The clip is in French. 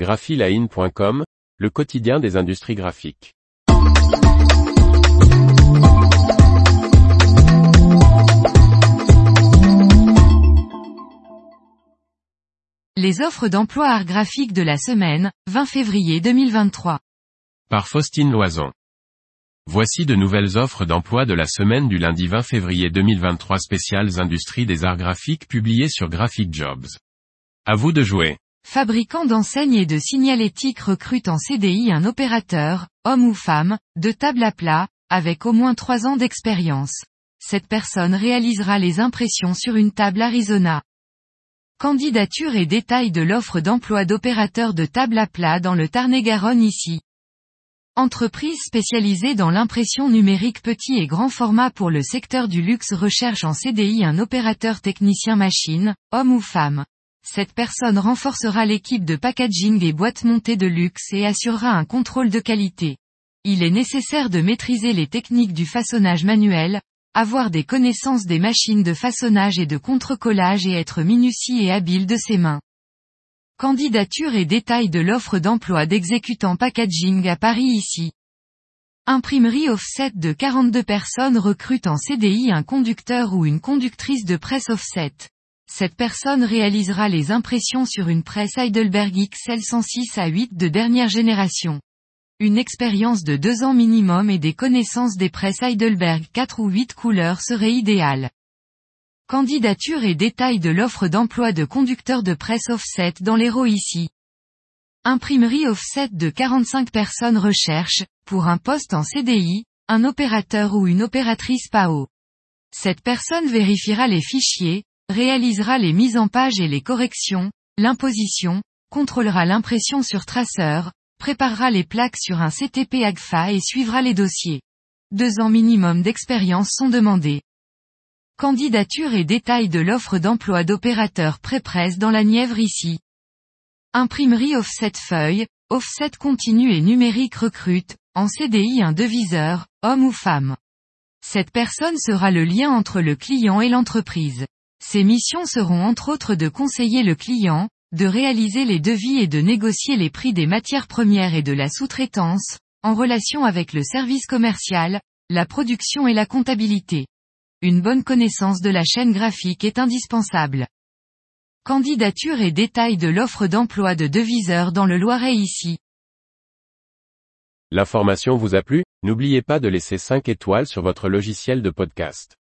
graphiline.com, le quotidien des industries graphiques. Les offres d'emploi art graphique de la semaine, 20 février 2023. Par Faustine Loison. Voici de nouvelles offres d'emploi de la semaine du lundi 20 février 2023 spéciales industries des arts graphiques publiées sur Graphic Jobs. À vous de jouer. Fabricant d'enseignes et de signalétique recrute en CDI un opérateur, homme ou femme, de table à plat, avec au moins 3 ans d'expérience. Cette personne réalisera les impressions sur une table Arizona. Candidature et détails de l'offre d'emploi d'opérateur de table à plat dans le Tarn-et-Garonne ici. Entreprise spécialisée dans l'impression numérique petit et grand format pour le secteur du luxe recherche en CDI un opérateur technicien machine, homme ou femme. Cette personne renforcera l'équipe de packaging et boîtes montées de luxe et assurera un contrôle de qualité. Il est nécessaire de maîtriser les techniques du façonnage manuel, avoir des connaissances des machines de façonnage et de contre-collage et être minutieux et habile de ses mains. Candidature et détails de l'offre d'emploi d'exécutant packaging à Paris ici. Imprimerie offset de 42 personnes recrute en CDI un conducteur ou une conductrice de presse offset. Cette personne réalisera les impressions sur une presse Heidelberg XL 106 à 8 de dernière génération. Une expérience de deux ans minimum et des connaissances des presses Heidelberg 4 ou 8 couleurs serait idéale. Candidature et détails de l'offre d'emploi de conducteur de presse offset dans l'Hérault ici. Imprimerie offset de 45 personnes recherche, pour un poste en CDI, un opérateur ou une opératrice PAO. Cette personne vérifiera les fichiers, réalisera les mises en page et les corrections, l'imposition, contrôlera l'impression sur traceur, préparera les plaques sur un CTP AGFA et suivra les dossiers. Deux ans minimum d'expérience sont demandés. Candidature et détails de l'offre d'emploi d'opérateur pré-presse dans la Nièvre ici. Imprimerie offset feuille, offset continu et numérique recrute, en CDI un deviseur, homme ou femme. Cette personne sera le lien entre le client et l'entreprise. Ses missions seront entre autres de conseiller le client, de réaliser les devis et de négocier les prix des matières premières et de la sous-traitance, en relation avec le service commercial, la production et la comptabilité. Une bonne connaissance de la chaîne graphique est indispensable. Candidature et détails de l'offre d'emploi de deviseur dans le Loiret ici. L'information vous a plu? N'oubliez pas de laisser 5 étoiles sur votre logiciel de podcast.